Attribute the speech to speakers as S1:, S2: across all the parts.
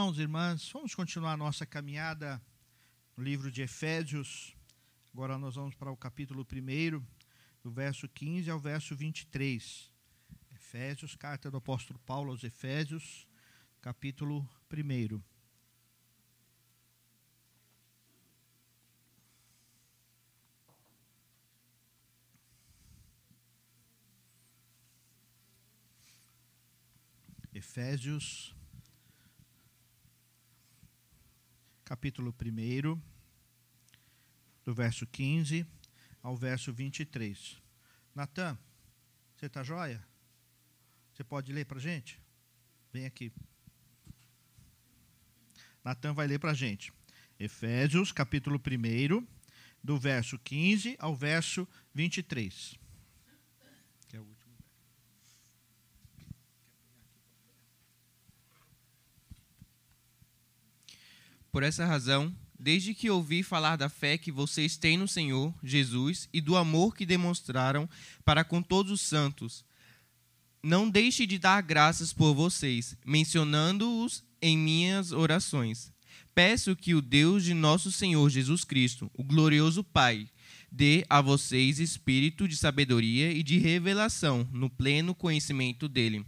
S1: Irmãos e irmãs, vamos continuar a nossa caminhada no livro de Efésios. Agora nós vamos para o capítulo 1, do verso 15 ao verso 23. Efésios, carta do apóstolo Paulo aos Efésios, capítulo 1. Efésios, capítulo 1, do verso 15 ao verso 23. Natan, você está joia? Você pode ler para a gente? Vem aqui. Natan vai ler para a gente. Efésios, capítulo 1, do verso 15 ao verso 23. Que é o último.
S2: Por essa razão, desde que ouvi falar da fé que vocês têm no Senhor Jesus e do amor que demonstraram para com todos os santos, não deixe de dar graças por vocês, mencionando-os em minhas orações. Peço que o Deus de nosso Senhor Jesus Cristo, o glorioso Pai, dê a vocês espírito de sabedoria e de revelação no pleno conhecimento dele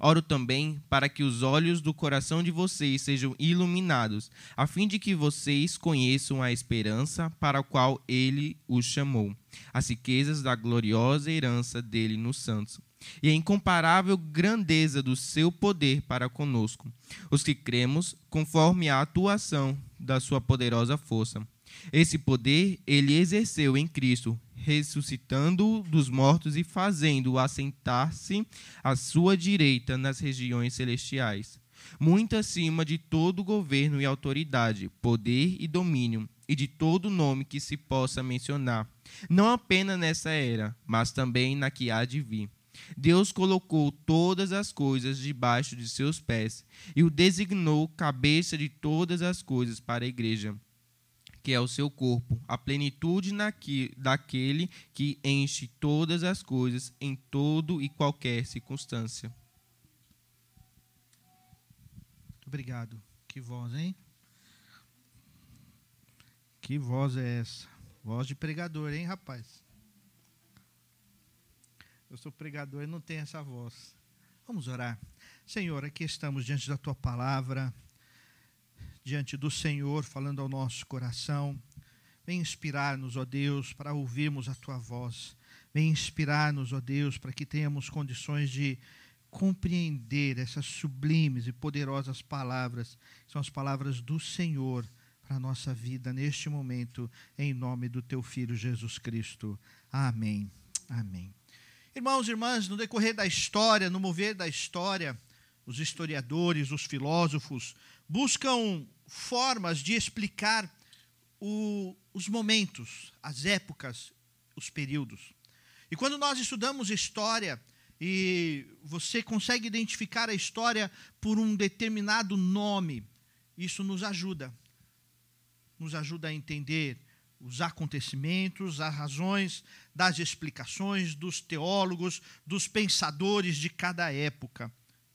S2: Oro também para que os olhos do coração de vocês sejam iluminados, a fim de que vocês conheçam a esperança para a qual ele os chamou, as riquezas da gloriosa herança dele nos santos, e a incomparável grandeza do seu poder para conosco, os que cremos, conforme a atuação da sua poderosa força. Esse poder ele exerceu em Cristo, ressuscitando-o dos mortos e fazendo-o assentar-se à sua direita nas regiões celestiais, muito acima de todo governo e autoridade, poder e domínio, e de todo nome que se possa mencionar, não apenas nessa era, mas também na que há de vir. Deus colocou todas as coisas debaixo de seus pés e o designou cabeça de todas as coisas para a igreja que é o seu corpo, a plenitude naqui, daquele que enche todas as coisas em todo e qualquer circunstância.
S1: Obrigado. Que voz, hein? Que voz é essa? Voz de pregador, hein, rapaz? Eu sou pregador e não tenho essa voz. Vamos orar. Senhor, aqui estamos diante da tua palavra diante do Senhor, falando ao nosso coração. Vem inspirar-nos, ó Deus, para ouvirmos a tua voz. Vem inspirar-nos, ó Deus, para que tenhamos condições de compreender essas sublimes e poderosas palavras, são as palavras do Senhor para a nossa vida neste momento, em nome do teu filho Jesus Cristo. Amém. Amém. Irmãos e irmãs, no decorrer da história, no mover da história, os historiadores, os filósofos buscam formas de explicar o, os momentos, as épocas, os períodos. E quando nós estudamos história e você consegue identificar a história por um determinado nome, isso nos ajuda. Nos ajuda a entender os acontecimentos, as razões das explicações dos teólogos, dos pensadores de cada época.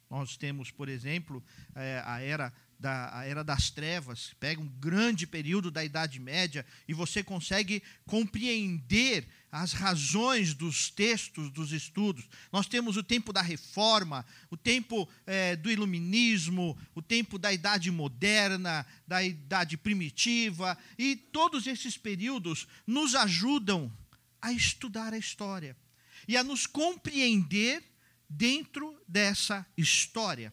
S1: Nós temos, por exemplo, eh, a era da Era das Trevas, pega um grande período da Idade Média e você consegue compreender as razões dos textos, dos estudos. Nós temos o tempo da Reforma, o tempo é, do Iluminismo, o tempo da Idade Moderna, da Idade Primitiva, e todos esses períodos nos ajudam a estudar a história e a nos compreender dentro dessa história.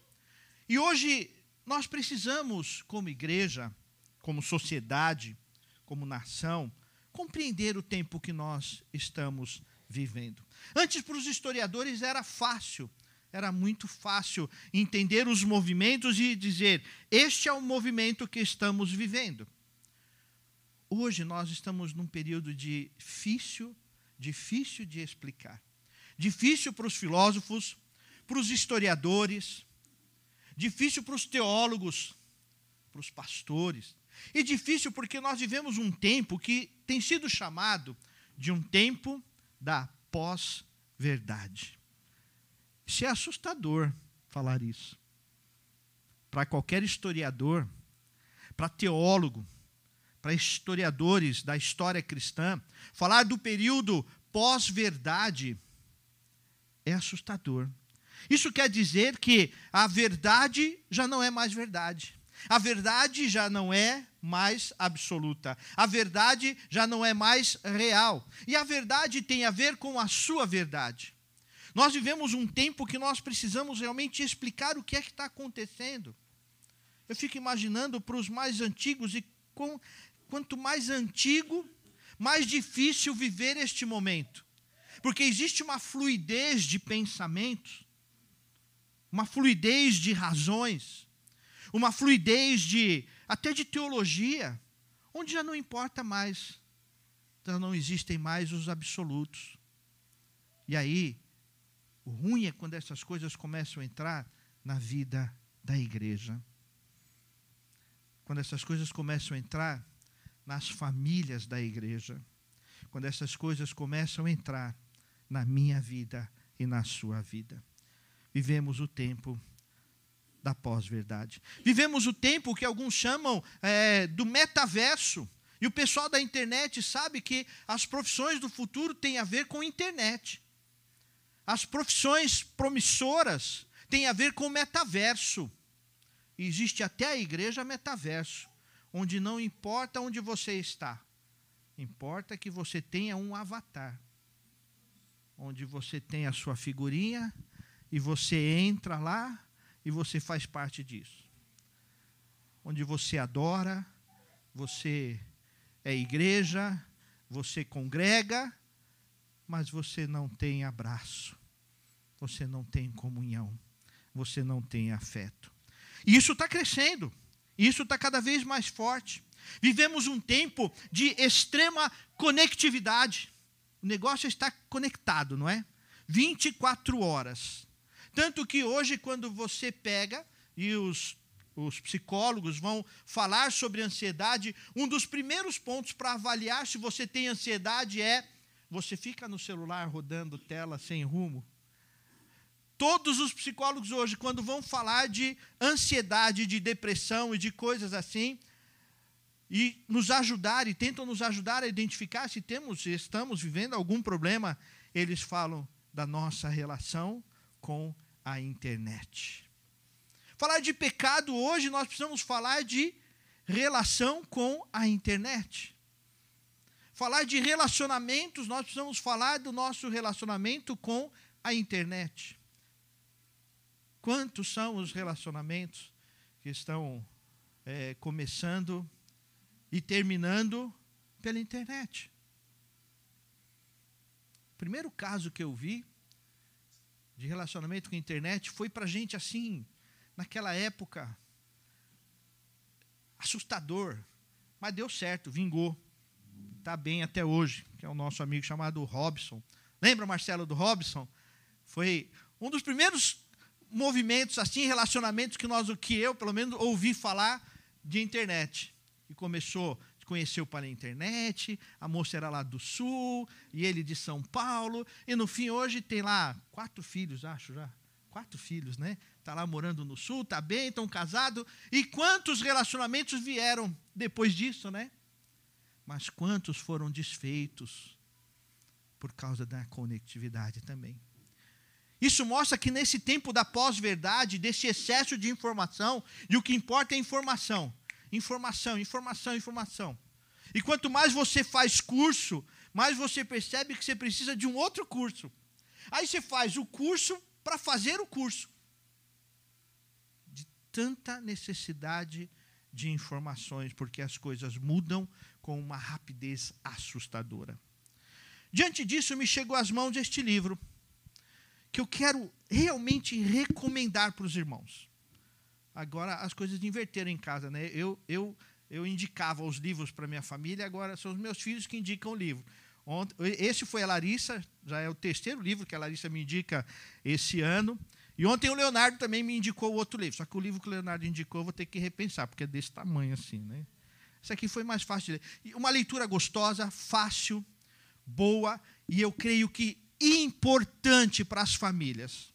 S1: E hoje nós precisamos, como igreja, como sociedade, como nação, compreender o tempo que nós estamos vivendo. Antes, para os historiadores, era fácil, era muito fácil entender os movimentos e dizer: este é o movimento que estamos vivendo. Hoje nós estamos num período difícil, difícil de explicar. Difícil para os filósofos, para os historiadores, difícil para os teólogos, para os pastores, e difícil porque nós vivemos um tempo que tem sido chamado de um tempo da pós-verdade. Isso é assustador falar isso. para qualquer historiador, para teólogo, para historiadores da história cristã, falar do período pós-verdade é assustador. Isso quer dizer que a verdade já não é mais verdade. A verdade já não é mais absoluta. A verdade já não é mais real. E a verdade tem a ver com a sua verdade. Nós vivemos um tempo que nós precisamos realmente explicar o que é que está acontecendo. Eu fico imaginando para os mais antigos, e com, quanto mais antigo, mais difícil viver este momento. Porque existe uma fluidez de pensamentos, uma fluidez de razões, uma fluidez de até de teologia, onde já não importa mais, já não existem mais os absolutos. E aí, o ruim é quando essas coisas começam a entrar na vida da igreja. Quando essas coisas começam a entrar nas famílias da igreja. Quando essas coisas começam a entrar na minha vida e na sua vida. Vivemos o tempo da pós-verdade. Vivemos o tempo que alguns chamam é, do metaverso. E o pessoal da internet sabe que as profissões do futuro têm a ver com internet. As profissões promissoras têm a ver com metaverso. E existe até a igreja metaverso, onde não importa onde você está, importa que você tenha um avatar, onde você tem a sua figurinha e você entra lá e você faz parte disso. Onde você adora, você é igreja, você congrega, mas você não tem abraço, você não tem comunhão, você não tem afeto. E isso está crescendo, isso está cada vez mais forte. Vivemos um tempo de extrema conectividade. O negócio está conectado, não é? 24 horas. Tanto que hoje, quando você pega e os, os psicólogos vão falar sobre ansiedade, um dos primeiros pontos para avaliar se você tem ansiedade é você fica no celular rodando tela sem rumo. Todos os psicólogos hoje, quando vão falar de ansiedade, de depressão e de coisas assim, e nos ajudar e tentam nos ajudar a identificar se temos, estamos vivendo algum problema, eles falam da nossa relação com a internet. Falar de pecado hoje, nós precisamos falar de relação com a internet. Falar de relacionamentos, nós precisamos falar do nosso relacionamento com a internet. Quantos são os relacionamentos que estão é, começando e terminando pela internet? O primeiro caso que eu vi de relacionamento com a internet foi para a gente assim, naquela época, assustador. Mas deu certo, vingou. Está bem até hoje, que é o nosso amigo chamado Robson. Lembra, Marcelo, do Robson? Foi um dos primeiros movimentos, assim, relacionamentos que nós, que eu, pelo menos, ouvi falar de internet. E começou conheceu pela internet, a moça era lá do sul, e ele de São Paulo, e no fim hoje tem lá quatro filhos, acho já. Quatro filhos, né? Está lá morando no sul, está bem, estão casados. E quantos relacionamentos vieram depois disso, né? Mas quantos foram desfeitos por causa da conectividade também. Isso mostra que nesse tempo da pós-verdade, desse excesso de informação, e o que importa é informação, informação, informação, informação. E quanto mais você faz curso, mais você percebe que você precisa de um outro curso. Aí você faz o curso para fazer o curso. De tanta necessidade de informações, porque as coisas mudam com uma rapidez assustadora. Diante disso, me chegou às mãos este livro, que eu quero realmente recomendar para os irmãos agora as coisas inverteram em casa, né? Eu, eu, eu indicava os livros para minha família, agora são os meus filhos que indicam o livro. Ontem, esse foi a Larissa, já é o terceiro livro que a Larissa me indica esse ano. E ontem o Leonardo também me indicou outro livro. Só que o livro que o Leonardo indicou eu vou ter que repensar, porque é desse tamanho assim, né? Esse aqui foi mais fácil de ler. Uma leitura gostosa, fácil, boa, e eu creio que importante para as famílias.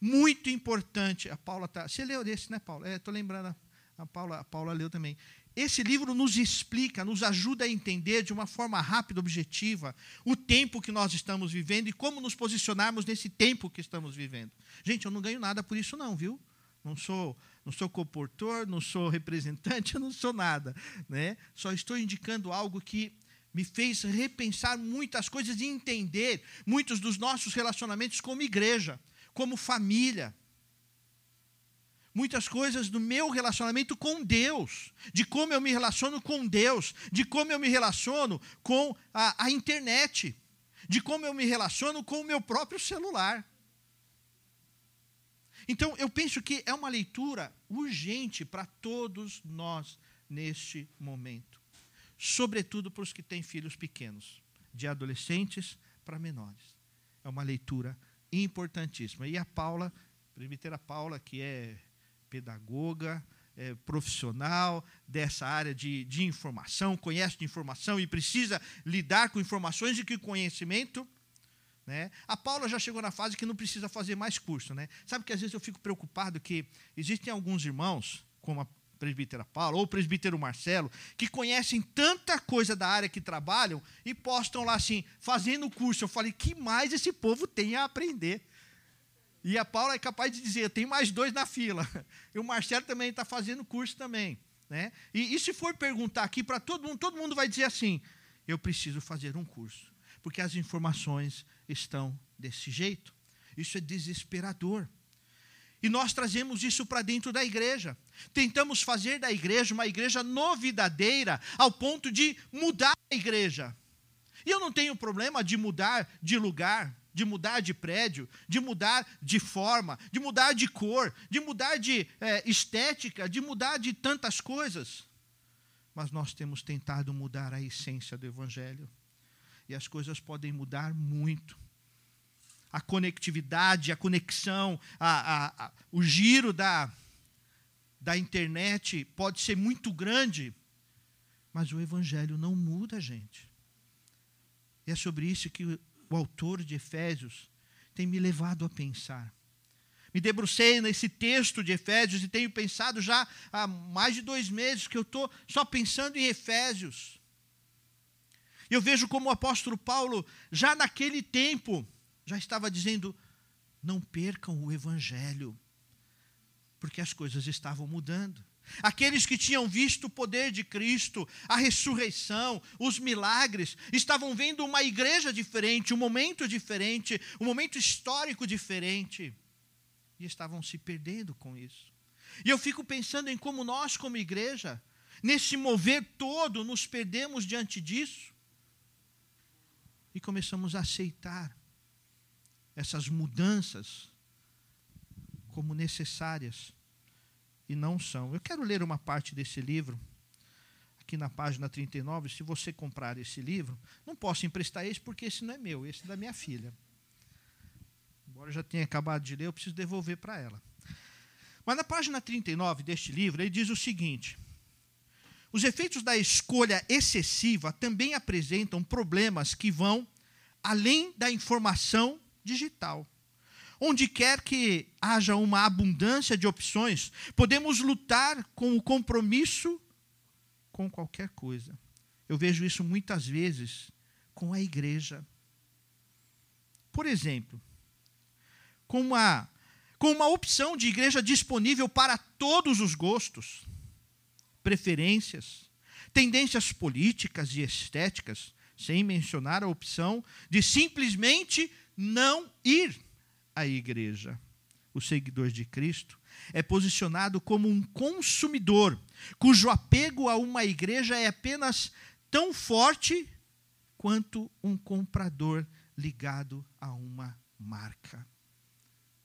S1: Muito importante. A Paula tá. Você leu desse, né, Paula? É, estou lembrando. A Paula, a Paula leu também. Esse livro nos explica, nos ajuda a entender de uma forma rápida, objetiva, o tempo que nós estamos vivendo e como nos posicionarmos nesse tempo que estamos vivendo. Gente, eu não ganho nada por isso, não, viu? Não sou, não sou comportor, não sou representante, eu não sou nada. Né? Só estou indicando algo que me fez repensar muitas coisas e entender muitos dos nossos relacionamentos como igreja, como família muitas coisas do meu relacionamento com Deus, de como eu me relaciono com Deus, de como eu me relaciono com a, a internet, de como eu me relaciono com o meu próprio celular. Então, eu penso que é uma leitura urgente para todos nós neste momento, sobretudo para os que têm filhos pequenos, de adolescentes para menores. É uma leitura importantíssima. E a Paula, a Paula, que é pedagoga, é, profissional dessa área de, de informação, conhece de informação e precisa lidar com informações e com conhecimento. Né? A Paula já chegou na fase que não precisa fazer mais curso. Né? Sabe que às vezes eu fico preocupado que existem alguns irmãos, como a presbítera Paula ou o presbítero Marcelo, que conhecem tanta coisa da área que trabalham e postam lá assim, fazendo curso. Eu falei, que mais esse povo tem a aprender? E a Paula é capaz de dizer, tem mais dois na fila. E o Marcelo também está fazendo curso também. Né? E, e se for perguntar aqui para todo mundo, todo mundo vai dizer assim: eu preciso fazer um curso. Porque as informações estão desse jeito. Isso é desesperador. E nós trazemos isso para dentro da igreja. Tentamos fazer da igreja uma igreja novidadeira, ao ponto de mudar a igreja. E eu não tenho problema de mudar de lugar, de mudar de prédio, de mudar de forma, de mudar de cor, de mudar de é, estética, de mudar de tantas coisas. Mas nós temos tentado mudar a essência do Evangelho. E as coisas podem mudar muito. A conectividade, a conexão, a, a, a, o giro da, da internet pode ser muito grande, mas o Evangelho não muda, gente. E é sobre isso que o autor de Efésios tem me levado a pensar. Me debrucei nesse texto de Efésios e tenho pensado já há mais de dois meses que eu estou só pensando em Efésios. Eu vejo como o apóstolo Paulo, já naquele tempo, já estava dizendo: não percam o evangelho, porque as coisas estavam mudando. Aqueles que tinham visto o poder de Cristo, a ressurreição, os milagres, estavam vendo uma igreja diferente, um momento diferente, um momento histórico diferente, e estavam se perdendo com isso. E eu fico pensando em como nós, como igreja, nesse mover todo, nos perdemos diante disso e começamos a aceitar essas mudanças como necessárias e não são. Eu quero ler uma parte desse livro, aqui na página 39. Se você comprar esse livro, não posso emprestar esse porque esse não é meu, esse é da minha filha. Embora eu já tenha acabado de ler, eu preciso devolver para ela. Mas na página 39 deste livro, ele diz o seguinte: Os efeitos da escolha excessiva também apresentam problemas que vão além da informação digital. Onde quer que haja uma abundância de opções, podemos lutar com o compromisso com qualquer coisa. Eu vejo isso muitas vezes com a igreja. Por exemplo, com uma, com uma opção de igreja disponível para todos os gostos, preferências, tendências políticas e estéticas, sem mencionar a opção de simplesmente não ir a igreja, o seguidor de Cristo, é posicionado como um consumidor, cujo apego a uma igreja é apenas tão forte quanto um comprador ligado a uma marca.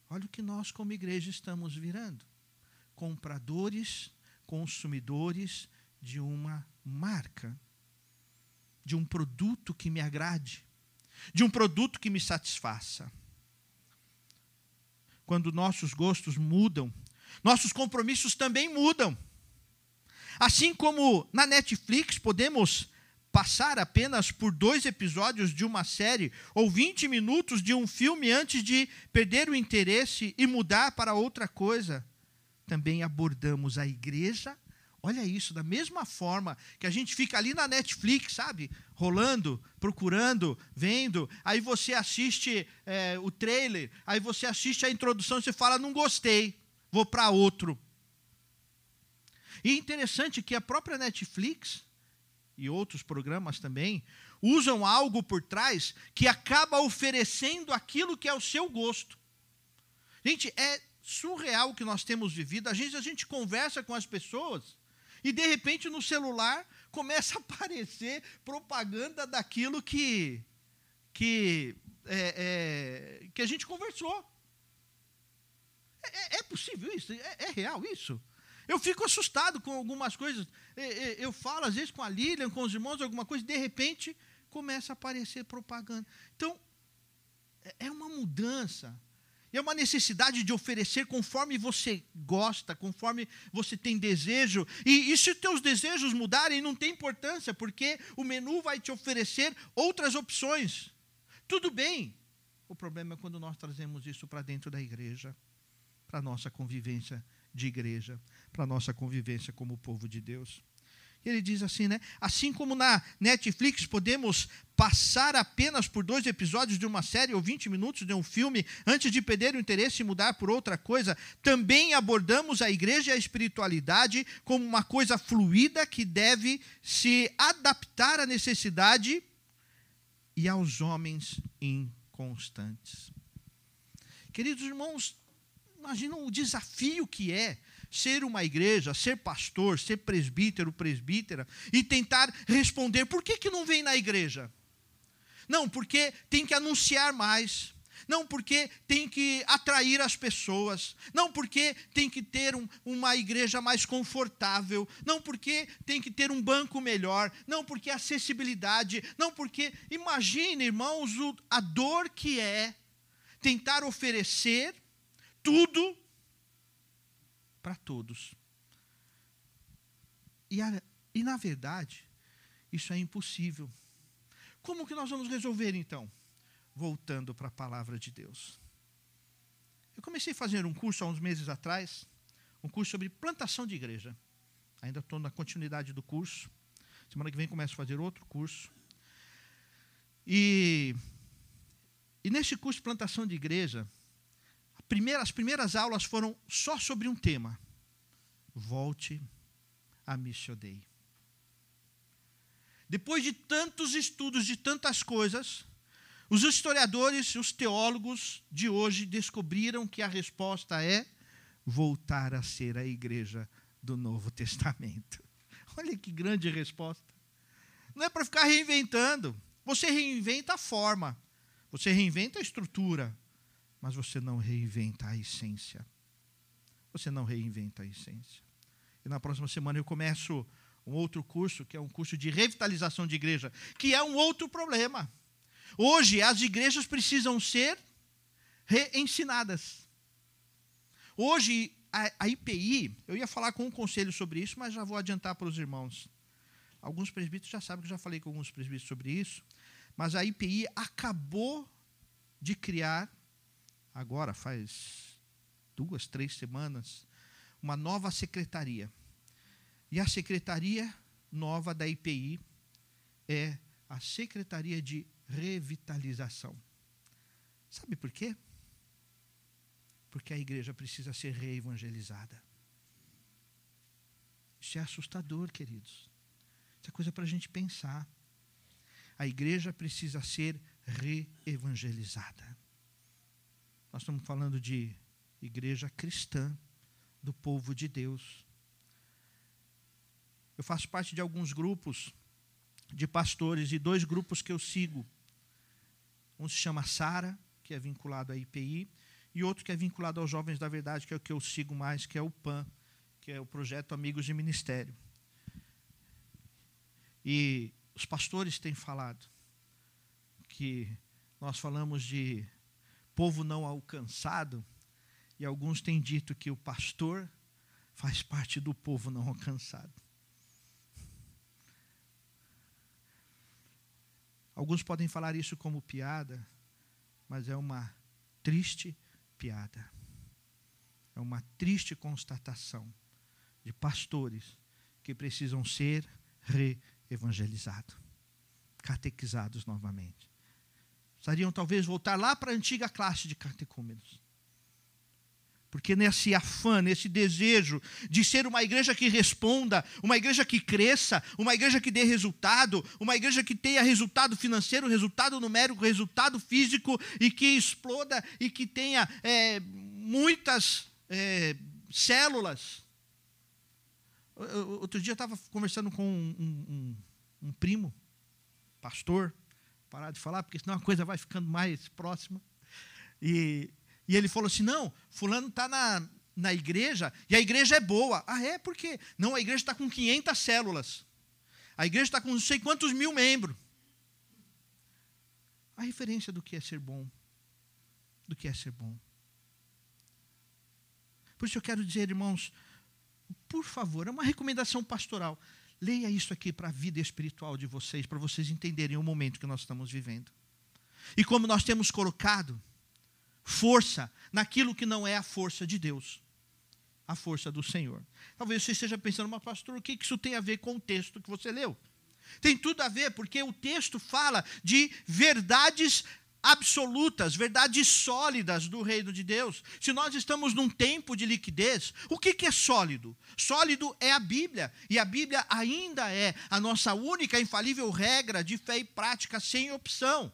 S1: Olha o que nós, como igreja, estamos virando: compradores, consumidores de uma marca, de um produto que me agrade, de um produto que me satisfaça quando nossos gostos mudam, nossos compromissos também mudam. Assim como na Netflix podemos passar apenas por dois episódios de uma série ou 20 minutos de um filme antes de perder o interesse e mudar para outra coisa. Também abordamos a igreja. Olha isso, da mesma forma que a gente fica ali na Netflix, sabe? Rolando, procurando, vendo. Aí você assiste é, o trailer, aí você assiste a introdução e você fala: não gostei, vou para outro. E é interessante que a própria Netflix e outros programas também, usam algo por trás que acaba oferecendo aquilo que é o seu gosto. Gente, é surreal o que nós temos vivido. Às vezes a gente conversa com as pessoas e de repente no celular começa a aparecer propaganda daquilo que que é, é, que a gente conversou. É, é possível isso? É, é real isso? Eu fico assustado com algumas coisas. Eu falo, às vezes, com a Lilian, com os irmãos, alguma coisa, e de repente começa a aparecer propaganda. Então, é, é uma mudança. É uma necessidade de oferecer conforme você gosta, conforme você tem desejo. E, e se teus desejos mudarem, não tem importância, porque o menu vai te oferecer outras opções. Tudo bem. O problema é quando nós trazemos isso para dentro da igreja, para a nossa convivência de igreja, para a nossa convivência como povo de Deus. Ele diz assim, né? Assim como na Netflix podemos passar apenas por dois episódios de uma série ou 20 minutos de um filme antes de perder o interesse e mudar por outra coisa, também abordamos a igreja e a espiritualidade como uma coisa fluida que deve se adaptar à necessidade e aos homens inconstantes. Queridos irmãos, imaginam o desafio que é ser uma igreja, ser pastor, ser presbítero, presbítera, e tentar responder: por que, que não vem na igreja? Não, porque tem que anunciar mais. Não, porque tem que atrair as pessoas. Não, porque tem que ter um, uma igreja mais confortável. Não, porque tem que ter um banco melhor. Não, porque acessibilidade. Não, porque. Imagine, irmãos, o, a dor que é tentar oferecer tudo para todos. E, a, e, na verdade, isso é impossível. Como que nós vamos resolver então? Voltando para a palavra de Deus. Eu comecei a fazer um curso há uns meses atrás, um curso sobre plantação de igreja. Ainda estou na continuidade do curso. Semana que vem começo a fazer outro curso. E, e nesse curso de plantação de igreja, as primeiras aulas foram só sobre um tema: volte a Missiodei. Depois de tantos estudos de tantas coisas, os historiadores, os teólogos de hoje descobriram que a resposta é voltar a ser a igreja do Novo Testamento. Olha que grande resposta. Não é para ficar reinventando. Você reinventa a forma, você reinventa a estrutura, mas você não reinventa a essência. Você não reinventa a essência. E na próxima semana eu começo um outro curso, que é um curso de revitalização de igreja, que é um outro problema. Hoje as igrejas precisam ser reensinadas. Hoje a, a IPI, eu ia falar com um conselho sobre isso, mas já vou adiantar para os irmãos. Alguns presbíteros já sabem que eu já falei com alguns presbíteros sobre isso, mas a IPI acabou de criar agora faz duas, três semanas, uma nova secretaria. E a secretaria nova da IPI é a Secretaria de Revitalização. Sabe por quê? Porque a igreja precisa ser reevangelizada. Isso é assustador, queridos. Isso é coisa para a gente pensar. A igreja precisa ser reevangelizada. Nós estamos falando de igreja cristã, do povo de Deus. Eu faço parte de alguns grupos de pastores e dois grupos que eu sigo. Um se chama Sara, que é vinculado à IPI, e outro que é vinculado aos Jovens da Verdade, que é o que eu sigo mais, que é o PAN, que é o projeto Amigos de Ministério. E os pastores têm falado que nós falamos de povo não alcançado, e alguns têm dito que o pastor faz parte do povo não alcançado. Alguns podem falar isso como piada, mas é uma triste piada. É uma triste constatação de pastores que precisam ser re-evangelizados, catequizados novamente. Precisariam talvez voltar lá para a antiga classe de catecúmenos. Porque nesse afã, nesse desejo de ser uma igreja que responda, uma igreja que cresça, uma igreja que dê resultado, uma igreja que tenha resultado financeiro, resultado numérico, resultado físico e que exploda e que tenha é, muitas é, células. Outro dia eu estava conversando com um, um, um, primo, pastor, parar de falar, porque senão a coisa vai ficando mais próxima. E e ele falou assim: não, fulano está na, na igreja e a igreja é boa. Ah, é? Por quê? Não, a igreja está com 500 células. A igreja está com não sei quantos mil membros. A referência do que é ser bom. Do que é ser bom. Por isso eu quero dizer, irmãos, por favor, é uma recomendação pastoral. Leia isso aqui para a vida espiritual de vocês, para vocês entenderem o momento que nós estamos vivendo. E como nós temos colocado força naquilo que não é a força de Deus, a força do Senhor. Talvez você esteja pensando, mas pastor, o que isso tem a ver com o texto que você leu? Tem tudo a ver, porque o texto fala de verdades absolutas, verdades sólidas do reino de Deus. Se nós estamos num tempo de liquidez, o que, que é sólido? Sólido é a Bíblia, e a Bíblia ainda é a nossa única infalível regra de fé e prática sem opção,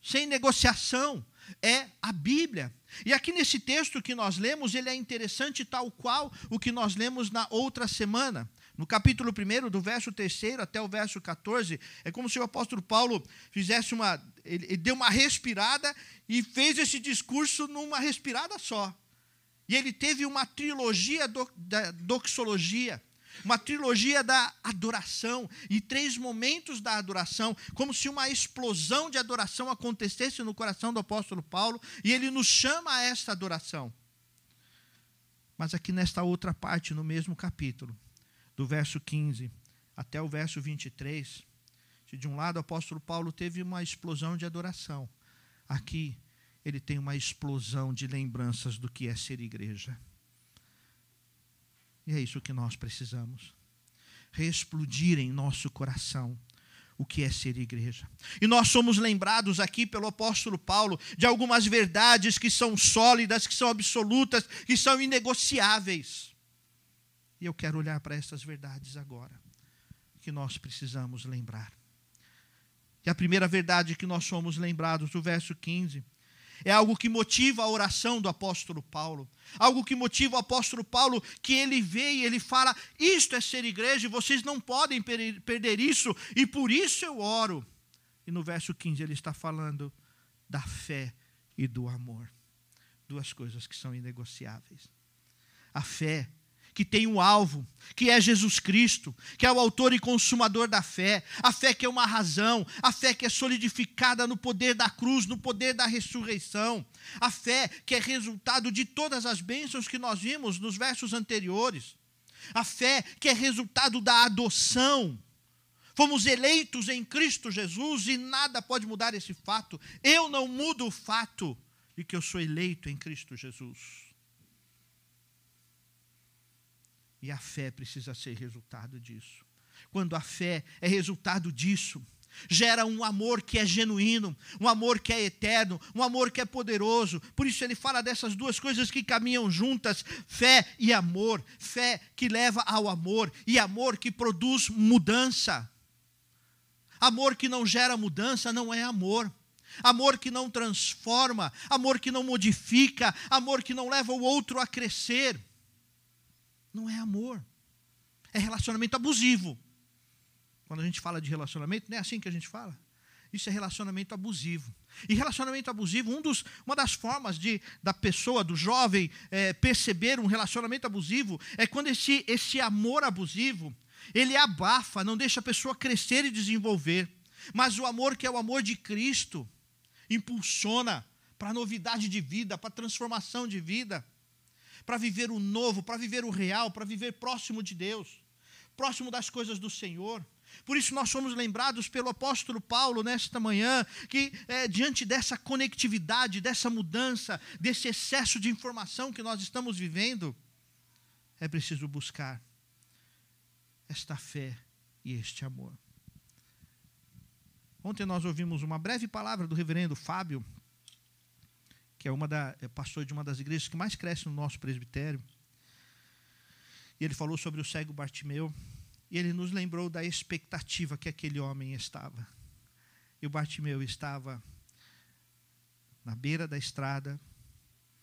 S1: sem negociação é a Bíblia. E aqui nesse texto que nós lemos, ele é interessante tal qual o que nós lemos na outra semana. No capítulo 1, do verso 3 até o verso 14, é como se o apóstolo Paulo fizesse uma. Ele, deu uma respirada e fez esse discurso numa respirada só. E ele teve uma trilogia do, da doxologia uma trilogia da adoração e três momentos da adoração, como se uma explosão de adoração acontecesse no coração do apóstolo Paulo, e ele nos chama a esta adoração. Mas aqui nesta outra parte, no mesmo capítulo, do verso 15 até o verso 23, de um lado o apóstolo Paulo teve uma explosão de adoração, aqui ele tem uma explosão de lembranças do que é ser igreja. E é isso que nós precisamos. Reexplodir em nosso coração o que é ser igreja. E nós somos lembrados aqui pelo apóstolo Paulo de algumas verdades que são sólidas, que são absolutas, que são inegociáveis. E eu quero olhar para essas verdades agora, que nós precisamos lembrar. E a primeira verdade que nós somos lembrados, do verso 15, é algo que motiva a oração do apóstolo Paulo. Algo que motiva o apóstolo Paulo, que ele vê e ele fala: Isto é ser igreja, e vocês não podem perder isso, e por isso eu oro. E no verso 15 ele está falando da fé e do amor. Duas coisas que são inegociáveis. A fé que tem um alvo, que é Jesus Cristo, que é o autor e consumador da fé, a fé que é uma razão, a fé que é solidificada no poder da cruz, no poder da ressurreição, a fé que é resultado de todas as bênçãos que nós vimos nos versos anteriores, a fé que é resultado da adoção. Fomos eleitos em Cristo Jesus e nada pode mudar esse fato. Eu não mudo o fato de que eu sou eleito em Cristo Jesus. E a fé precisa ser resultado disso. Quando a fé é resultado disso, gera um amor que é genuíno, um amor que é eterno, um amor que é poderoso. Por isso ele fala dessas duas coisas que caminham juntas: fé e amor. Fé que leva ao amor e amor que produz mudança. Amor que não gera mudança não é amor. Amor que não transforma, amor que não modifica, amor que não leva o outro a crescer. Não é amor. É relacionamento abusivo. Quando a gente fala de relacionamento, não é assim que a gente fala. Isso é relacionamento abusivo. E relacionamento abusivo, um dos, uma das formas de, da pessoa, do jovem, é, perceber um relacionamento abusivo é quando esse, esse amor abusivo ele abafa, não deixa a pessoa crescer e desenvolver. Mas o amor que é o amor de Cristo impulsiona para novidade de vida, para transformação de vida para viver o novo, para viver o real, para viver próximo de Deus, próximo das coisas do Senhor, Por isso nós somos lembrados pelo apóstolo Paulo nesta manhã que é, diante dessa conectividade, dessa mudança, desse excesso de informação que nós estamos vivendo, é preciso buscar esta fé e este amor. Ontem nós ouvimos uma breve palavra do reverendo Fábio, que é, uma da, é pastor de uma das igrejas que mais cresce no nosso presbitério. E ele falou sobre o cego Bartimeu. E ele nos lembrou da expectativa que aquele homem estava. E o Bartimeu estava na beira da estrada,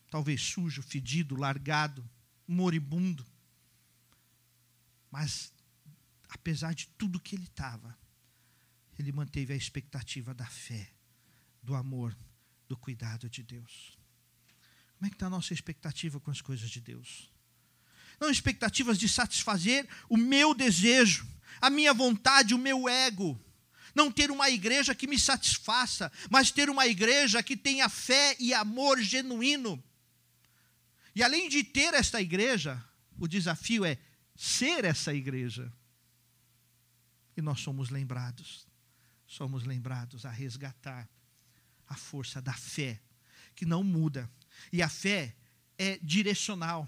S1: talvez sujo, fedido, largado, moribundo. Mas, apesar de tudo que ele estava, ele manteve a expectativa da fé, do amor, do cuidado de Deus. Como é que está a nossa expectativa com as coisas de Deus? não expectativas de satisfazer o meu desejo, a minha vontade, o meu ego. Não ter uma igreja que me satisfaça, mas ter uma igreja que tenha fé e amor genuíno. E além de ter esta igreja, o desafio é ser essa igreja. E nós somos lembrados, somos lembrados a resgatar a força da fé, que não muda. E a fé é direcional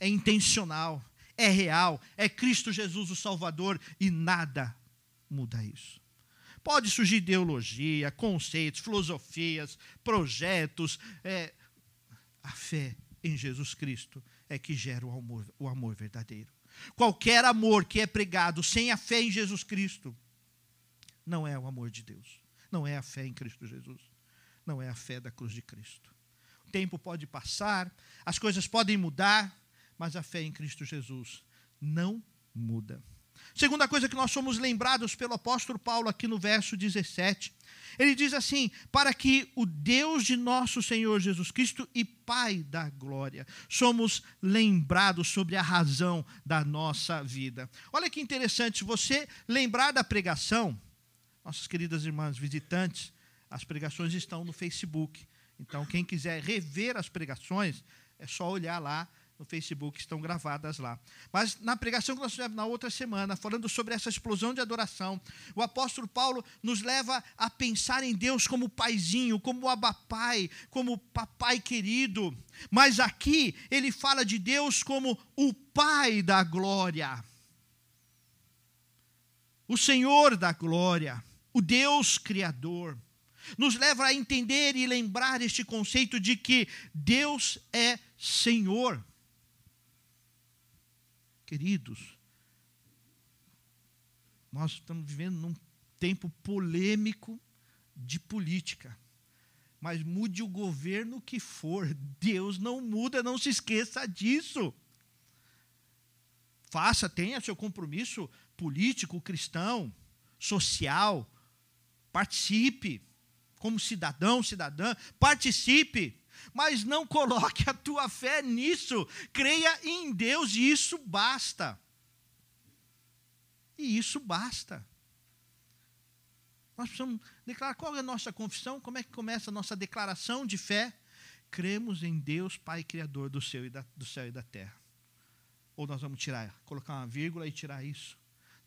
S1: é intencional, é real, é Cristo Jesus o Salvador e nada muda isso. Pode surgir ideologia, conceitos, filosofias, projetos. É, a fé em Jesus Cristo é que gera o amor, o amor verdadeiro. Qualquer amor que é pregado sem a fé em Jesus Cristo não é o amor de Deus. Não é a fé em Cristo Jesus. Não é a fé da cruz de Cristo. O tempo pode passar, as coisas podem mudar, mas a fé em Cristo Jesus não muda. Segunda coisa que nós somos lembrados pelo apóstolo Paulo aqui no verso 17. Ele diz assim: Para que o Deus de nosso Senhor Jesus Cristo e Pai da glória, somos lembrados sobre a razão da nossa vida. Olha que interessante, você lembrar da pregação, nossas queridas irmãs visitantes, as pregações estão no Facebook. Então, quem quiser rever as pregações, é só olhar lá no Facebook, estão gravadas lá. Mas na pregação que nós tivemos na outra semana, falando sobre essa explosão de adoração, o apóstolo Paulo nos leva a pensar em Deus como paizinho, como abapai, como papai querido. Mas aqui ele fala de Deus como o Pai da glória. O Senhor da glória, o Deus criador nos leva a entender e lembrar este conceito de que Deus é Senhor. Queridos, nós estamos vivendo num tempo polêmico de política. Mas mude o governo que for, Deus não muda, não se esqueça disso. Faça, tenha seu compromisso político, cristão, social, participe como cidadão, cidadã, participe mas não coloque a tua fé nisso. Creia em Deus e isso basta. E isso basta. Nós precisamos declarar qual é a nossa confissão, como é que começa a nossa declaração de fé. Cremos em Deus, Pai Criador do céu e da, do céu e da terra. Ou nós vamos tirar, colocar uma vírgula e tirar isso.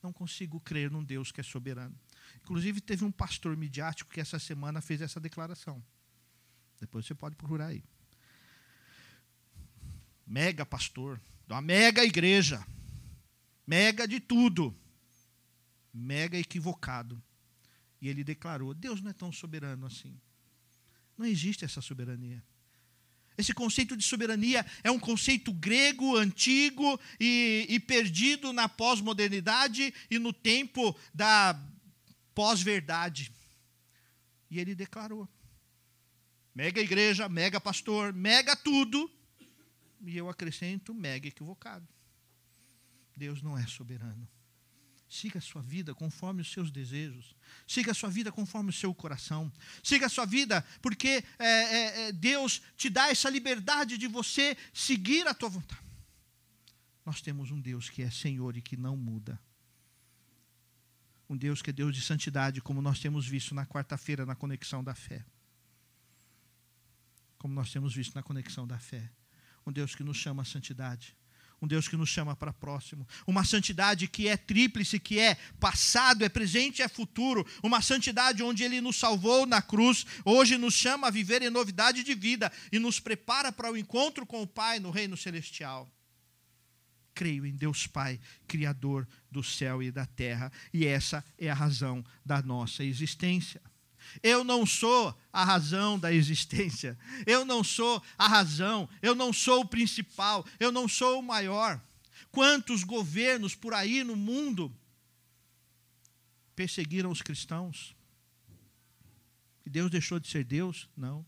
S1: Não consigo crer num Deus que é soberano. Inclusive, teve um pastor midiático que essa semana fez essa declaração. Depois você pode procurar aí. Mega pastor, de uma mega igreja, mega de tudo, mega equivocado. E ele declarou: Deus não é tão soberano assim. Não existe essa soberania. Esse conceito de soberania é um conceito grego, antigo e, e perdido na pós-modernidade e no tempo da pós-verdade. E ele declarou: Mega igreja, mega pastor, mega tudo. E eu acrescento mega equivocado. Deus não é soberano. Siga a sua vida conforme os seus desejos. Siga a sua vida conforme o seu coração. Siga a sua vida porque é, é, é, Deus te dá essa liberdade de você seguir a tua vontade. Nós temos um Deus que é Senhor e que não muda. Um Deus que é Deus de santidade, como nós temos visto na quarta-feira na conexão da fé como nós temos visto na conexão da fé. Um Deus que nos chama à santidade. um Deus que nos chama para próximo, uma santidade que é tríplice, que é passado, é presente é futuro, uma santidade onde Ele nos salvou na cruz, hoje nos chama a viver em novidade de vida e nos prepara para o encontro com o Pai no reino celestial. Creio em Deus Pai, Criador do céu e da terra, e essa é a razão da nossa existência. Eu não sou a razão da existência. Eu não sou a razão. Eu não sou o principal. Eu não sou o maior. Quantos governos por aí no mundo perseguiram os cristãos? E Deus deixou de ser Deus? Não.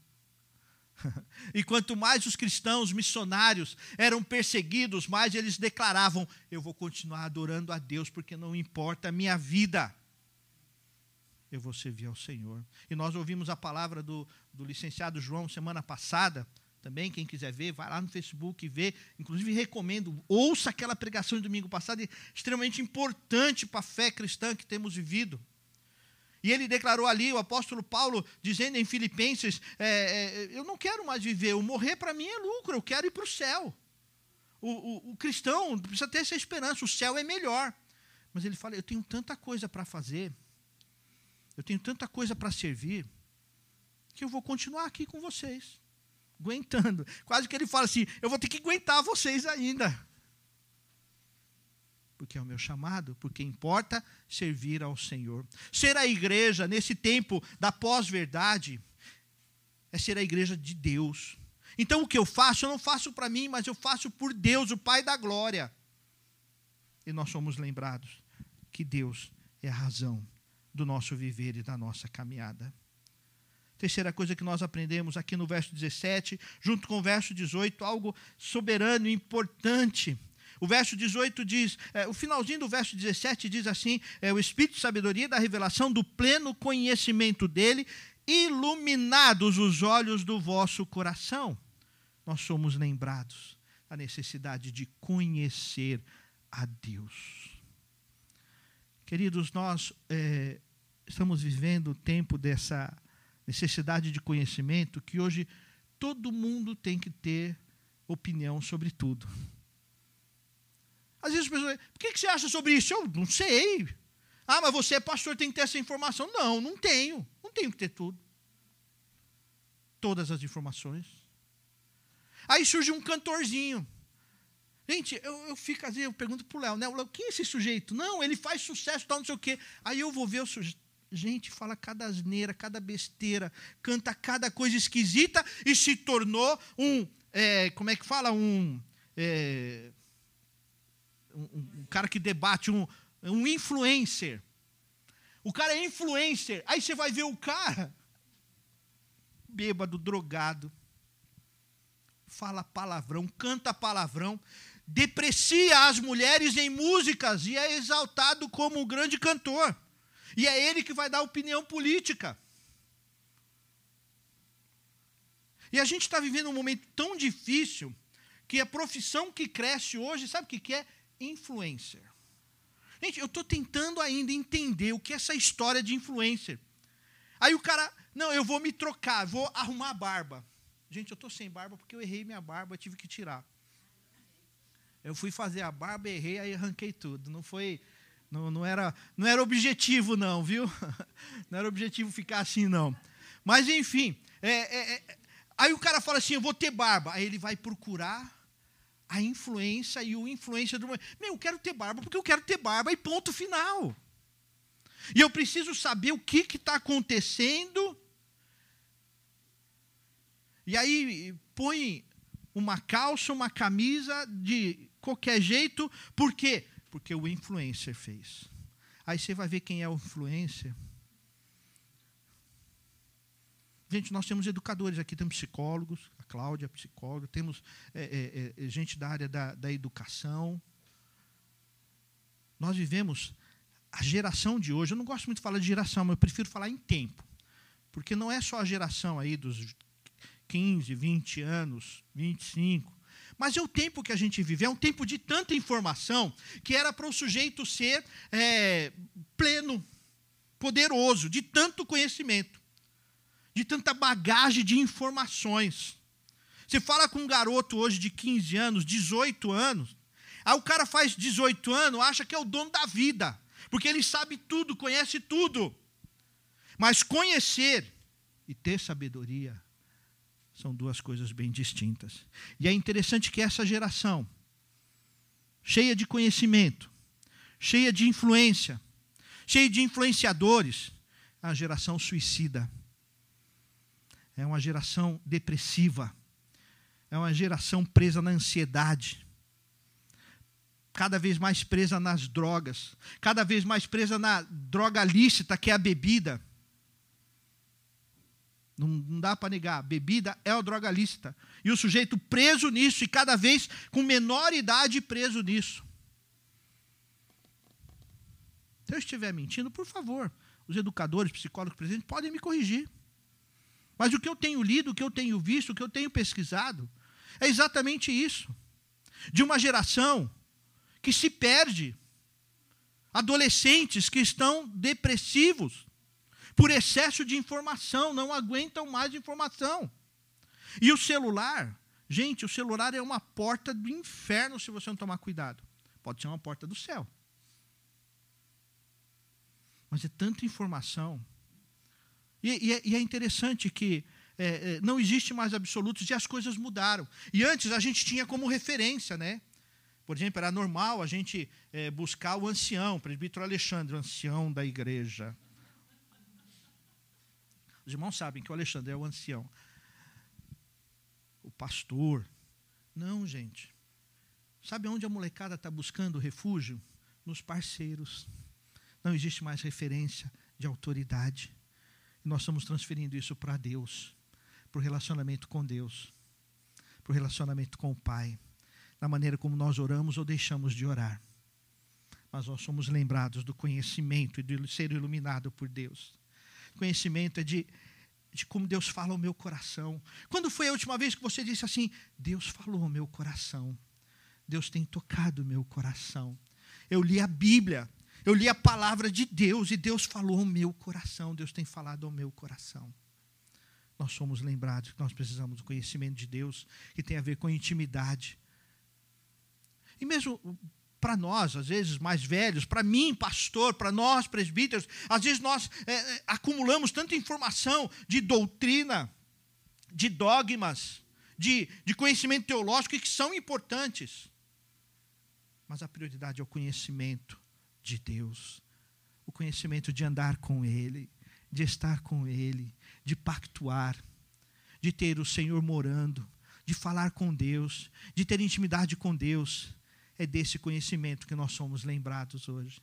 S1: E quanto mais os cristãos missionários eram perseguidos, mais eles declaravam: Eu vou continuar adorando a Deus, porque não importa a minha vida eu vou servir ao Senhor. E nós ouvimos a palavra do, do licenciado João semana passada. Também, quem quiser ver, vai lá no Facebook e vê. Inclusive, recomendo, ouça aquela pregação de domingo passado, é extremamente importante para a fé cristã que temos vivido. E ele declarou ali, o apóstolo Paulo, dizendo em Filipenses: é, é, Eu não quero mais viver, o morrer para mim é lucro, eu quero ir para o céu. O, o cristão precisa ter essa esperança, o céu é melhor. Mas ele fala: Eu tenho tanta coisa para fazer, eu tenho tanta coisa para servir que eu vou continuar aqui com vocês, aguentando. Quase que ele fala assim: eu vou ter que aguentar vocês ainda. Porque é o meu chamado, porque importa servir ao Senhor. Ser a igreja nesse tempo da pós-verdade é ser a igreja de Deus. Então o que eu faço, eu não faço para mim, mas eu faço por Deus, o Pai da glória. E nós somos lembrados que Deus é a razão do nosso viver e da nossa caminhada. Terceira coisa que nós aprendemos aqui no verso 17, junto com o verso 18, algo soberano e importante. O verso 18 diz, é, o finalzinho do verso 17 diz assim: é, o Espírito de sabedoria da revelação do pleno conhecimento dele, iluminados os olhos do vosso coração. Nós somos lembrados da necessidade de conhecer a Deus. Queridos, nós é, estamos vivendo o tempo dessa necessidade de conhecimento que hoje todo mundo tem que ter opinião sobre tudo. Às vezes as pessoas, por que você acha sobre isso? Eu não sei. Ah, mas você é pastor, tem que ter essa informação. Não, não tenho. Não tenho que ter tudo. Todas as informações. Aí surge um cantorzinho. Gente, eu, eu fico, vezes, eu pergunto para o Léo, né? O Léo, quem é esse sujeito? Não, ele faz sucesso, tal, não sei o quê. Aí eu vou ver o sujeito. Gente, fala cada asneira, cada besteira, canta cada coisa esquisita e se tornou um, é, como é que fala? Um, é, um, um, cara que debate, um, um influencer. O cara é influencer. Aí você vai ver o cara, bêbado, drogado, fala palavrão, canta palavrão, deprecia as mulheres em músicas e é exaltado como um grande cantor. E é ele que vai dar opinião política. E a gente está vivendo um momento tão difícil que a profissão que cresce hoje, sabe o que, que é? Influencer. Gente, eu estou tentando ainda entender o que é essa história de influencer. Aí o cara, não, eu vou me trocar, vou arrumar a barba. Gente, eu estou sem barba porque eu errei minha barba, tive que tirar. Eu fui fazer a barba, errei, aí arranquei tudo. Não foi, não, não era, não era objetivo não, viu? Não era objetivo ficar assim não. Mas enfim, é, é, é, aí o cara fala assim, eu vou ter barba. Aí ele vai procurar a influência e o influência do meu, eu quero ter barba porque eu quero ter barba e ponto final. E eu preciso saber o que está acontecendo. E aí põe uma calça, uma camisa de qualquer jeito, por quê? Porque o influencer fez. Aí você vai ver quem é o influencer. Gente, nós temos educadores aqui, temos psicólogos, Cláudia, psicóloga, temos é, é, é, gente da área da, da educação. Nós vivemos a geração de hoje, eu não gosto muito de falar de geração, mas eu prefiro falar em tempo. Porque não é só a geração aí dos 15, 20 anos, 25, mas é o tempo que a gente vive, é um tempo de tanta informação que era para o sujeito ser é, pleno, poderoso, de tanto conhecimento, de tanta bagagem de informações. Você fala com um garoto hoje de 15 anos, 18 anos, Aí o cara faz 18 anos, acha que é o dono da vida, porque ele sabe tudo, conhece tudo. Mas conhecer e ter sabedoria são duas coisas bem distintas. E é interessante que essa geração, cheia de conhecimento, cheia de influência, cheia de influenciadores, é uma geração suicida. É uma geração depressiva. É uma geração presa na ansiedade. Cada vez mais presa nas drogas. Cada vez mais presa na droga lícita, que é a bebida. Não, não dá para negar. Bebida é uma droga lícita. E o sujeito preso nisso, e cada vez com menor idade preso nisso. Se eu estiver mentindo, por favor, os educadores, psicólogos presentes podem me corrigir. Mas o que eu tenho lido, o que eu tenho visto, o que eu tenho pesquisado, é exatamente isso. De uma geração que se perde. Adolescentes que estão depressivos por excesso de informação, não aguentam mais informação. E o celular, gente, o celular é uma porta do inferno se você não tomar cuidado. Pode ser uma porta do céu. Mas é tanta informação. E, e, é, e é, interessante que é, é, não existe mais absolutos e as coisas mudaram. E antes a gente tinha como referência, né? Por exemplo, era normal a gente é, buscar o ancião, o presbítero Alexandre, o ancião da igreja. Os irmãos sabem que o Alexandre é o ancião. O pastor. Não, gente. Sabe onde a molecada está buscando refúgio? Nos parceiros. Não existe mais referência de autoridade. Nós estamos transferindo isso para Deus, para o relacionamento com Deus, para o relacionamento com o Pai, na maneira como nós oramos ou deixamos de orar. Mas nós somos lembrados do conhecimento e de ser iluminado por Deus. Conhecimento é de, de como Deus fala ao meu coração. Quando foi a última vez que você disse assim: Deus falou ao meu coração? Deus tem tocado o meu coração. Eu li a Bíblia, eu li a palavra de Deus e Deus falou ao meu coração. Deus tem falado ao meu coração. Nós somos lembrados que nós precisamos do conhecimento de Deus, que tem a ver com intimidade. E mesmo para nós, às vezes mais velhos, para mim, pastor, para nós, presbíteros, às vezes nós é, acumulamos tanta informação de doutrina, de dogmas, de, de conhecimento teológico que são importantes. Mas a prioridade é o conhecimento de Deus, o conhecimento de andar com Ele, de estar com Ele, de pactuar, de ter o Senhor morando, de falar com Deus, de ter intimidade com Deus é desse conhecimento que nós somos lembrados hoje.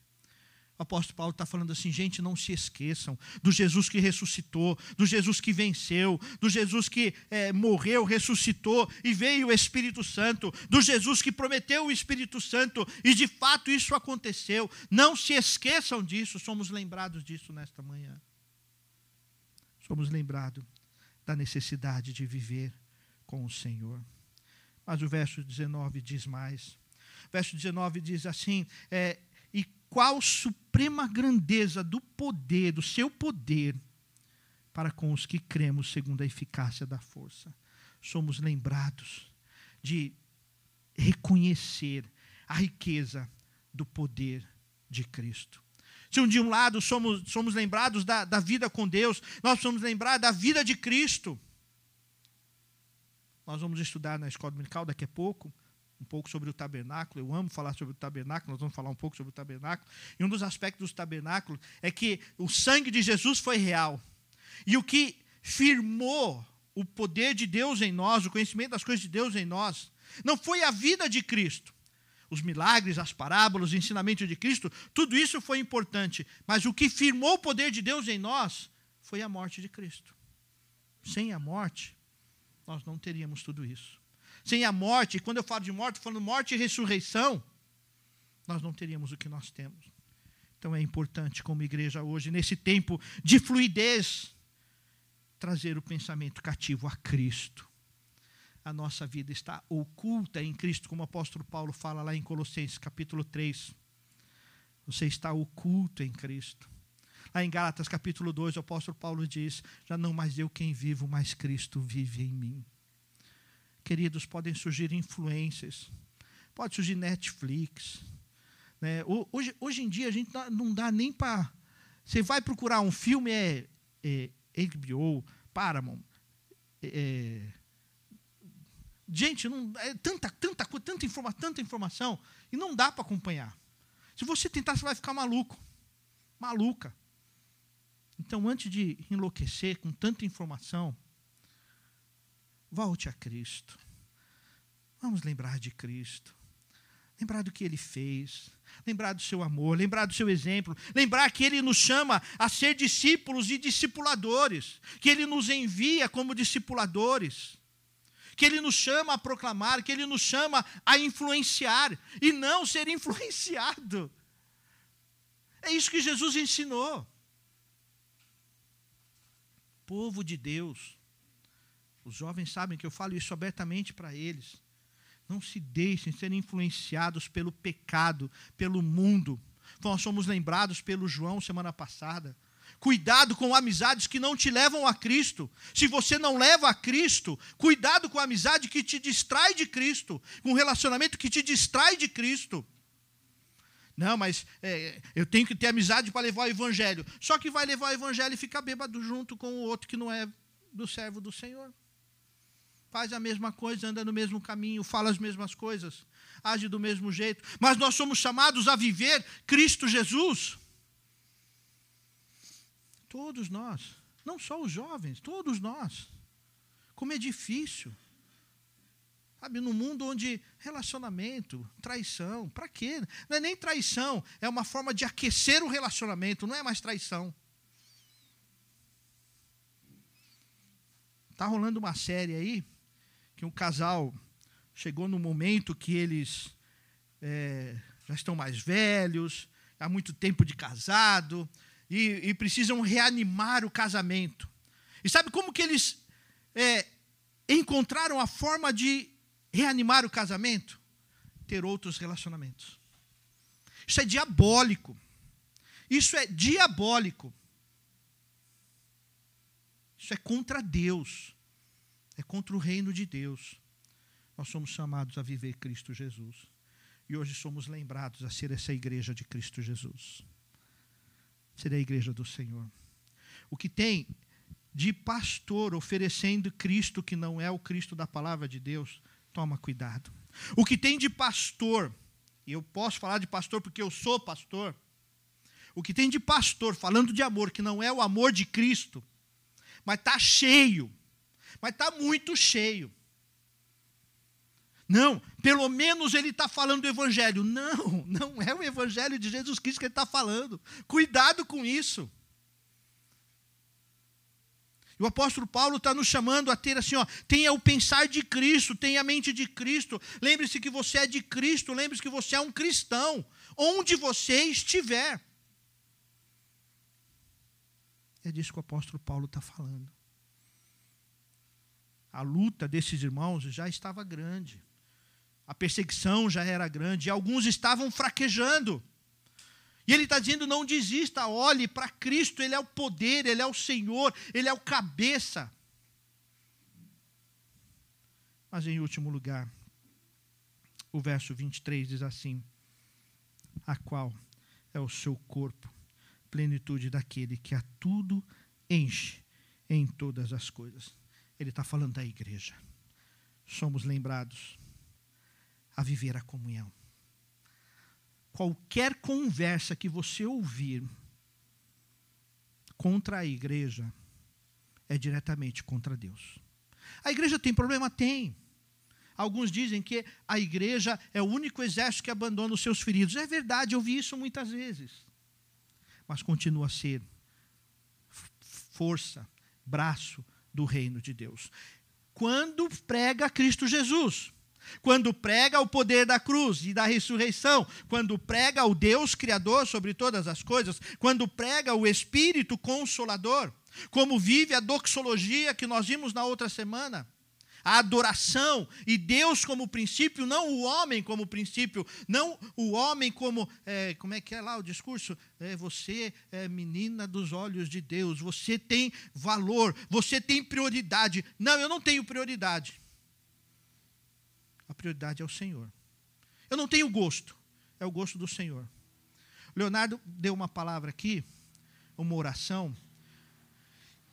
S1: O apóstolo Paulo está falando assim, gente, não se esqueçam do Jesus que ressuscitou, do Jesus que venceu, do Jesus que é, morreu, ressuscitou e veio o Espírito Santo, do Jesus que prometeu o Espírito Santo e de fato isso aconteceu. Não se esqueçam disso, somos lembrados disso nesta manhã. Somos lembrados da necessidade de viver com o Senhor. Mas o verso 19 diz mais verso 19 diz assim: é, E qual suprema grandeza do poder, do seu poder, para com os que cremos segundo a eficácia da força. Somos lembrados de reconhecer a riqueza do poder de Cristo. Se de um lado somos, somos lembrados da, da vida com Deus, nós somos lembrados da vida de Cristo. Nós vamos estudar na escola dominical daqui a pouco um pouco sobre o tabernáculo. Eu amo falar sobre o tabernáculo, nós vamos falar um pouco sobre o tabernáculo. E um dos aspectos do tabernáculo é que o sangue de Jesus foi real. E o que firmou o poder de Deus em nós, o conhecimento das coisas de Deus em nós, não foi a vida de Cristo. Os milagres, as parábolas, o ensinamento de Cristo, tudo isso foi importante. Mas o que firmou o poder de Deus em nós foi a morte de Cristo. Sem a morte, nós não teríamos tudo isso sem a morte, e quando eu falo de morte, falando morte e ressurreição, nós não teríamos o que nós temos. Então é importante, como igreja hoje, nesse tempo de fluidez, trazer o pensamento cativo a Cristo. A nossa vida está oculta em Cristo, como o apóstolo Paulo fala lá em Colossenses capítulo 3. Você está oculto em Cristo. Lá em Gálatas capítulo 2, o apóstolo Paulo diz: Já não mais eu quem vivo, mas Cristo vive em mim. Queridos, podem surgir influências, pode surgir Netflix. Né? Hoje, hoje em dia a gente não dá nem para. Você vai procurar um filme, é, é HBO, Paramount. É, gente, não, é tanta, tanta, tanta, informa, tanta informação e não dá para acompanhar. Se você tentar, você vai ficar maluco. Maluca. Então, antes de enlouquecer com tanta informação, volte a Cristo. Vamos lembrar de Cristo. Lembrar do que ele fez, lembrar do seu amor, lembrar do seu exemplo, lembrar que ele nos chama a ser discípulos e discipuladores, que ele nos envia como discipuladores, que ele nos chama a proclamar, que ele nos chama a influenciar e não ser influenciado. É isso que Jesus ensinou. Povo de Deus, os jovens sabem que eu falo isso abertamente para eles. Não se deixem ser influenciados pelo pecado, pelo mundo. Nós somos lembrados pelo João semana passada. Cuidado com amizades que não te levam a Cristo. Se você não leva a Cristo, cuidado com a amizade que te distrai de Cristo, com um relacionamento que te distrai de Cristo. Não, mas é, eu tenho que ter amizade para levar o evangelho. Só que vai levar o evangelho e ficar bêbado junto com o outro que não é do servo do Senhor faz a mesma coisa, anda no mesmo caminho, fala as mesmas coisas, age do mesmo jeito, mas nós somos chamados a viver Cristo Jesus. Todos nós, não só os jovens, todos nós. Como é difícil. Sabe, no mundo onde relacionamento, traição, para quê? Não é nem traição, é uma forma de aquecer o relacionamento, não é mais traição. Está rolando uma série aí, que um casal chegou no momento que eles é, já estão mais velhos, há muito tempo de casado, e, e, precisam reanimar o casamento. E sabe como que eles é, encontraram a forma de reanimar o casamento? Ter outros relacionamentos. Isso é diabólico. Isso é diabólico. Isso é contra Deus é contra o reino de Deus. Nós somos chamados a viver Cristo Jesus. E hoje somos lembrados a ser essa igreja de Cristo Jesus. Ser a igreja do Senhor. O que tem de pastor oferecendo Cristo que não é o Cristo da palavra de Deus, toma cuidado. O que tem de pastor, e eu posso falar de pastor porque eu sou pastor, o que tem de pastor falando de amor que não é o amor de Cristo, mas está cheio mas está muito cheio. Não, pelo menos ele está falando do Evangelho. Não, não é o Evangelho de Jesus Cristo que ele está falando. Cuidado com isso. O apóstolo Paulo está nos chamando a ter assim, ó, tenha o pensar de Cristo, tenha a mente de Cristo. Lembre-se que você é de Cristo, lembre-se que você é um cristão, onde você estiver. É disso que o apóstolo Paulo está falando a luta desses irmãos já estava grande. A perseguição já era grande. E alguns estavam fraquejando. E ele está dizendo: não desista, olhe para Cristo, Ele é o poder, Ele é o Senhor, Ele é o cabeça. Mas em último lugar, o verso 23 diz assim: A qual é o seu corpo, plenitude daquele que a tudo enche em todas as coisas. Ele está falando da igreja. Somos lembrados a viver a comunhão. Qualquer conversa que você ouvir contra a igreja é diretamente contra Deus. A igreja tem problema? Tem. Alguns dizem que a igreja é o único exército que abandona os seus feridos. É verdade, eu vi isso muitas vezes. Mas continua a ser força, braço, do reino de Deus. Quando prega Cristo Jesus, quando prega o poder da cruz e da ressurreição, quando prega o Deus Criador sobre todas as coisas, quando prega o Espírito Consolador, como vive a doxologia que nós vimos na outra semana a adoração e Deus como princípio, não o homem como princípio, não o homem como, é, como é que é lá o discurso? É, você é menina dos olhos de Deus, você tem valor, você tem prioridade. Não, eu não tenho prioridade. A prioridade é o Senhor. Eu não tenho gosto. É o gosto do Senhor. Leonardo deu uma palavra aqui, uma oração.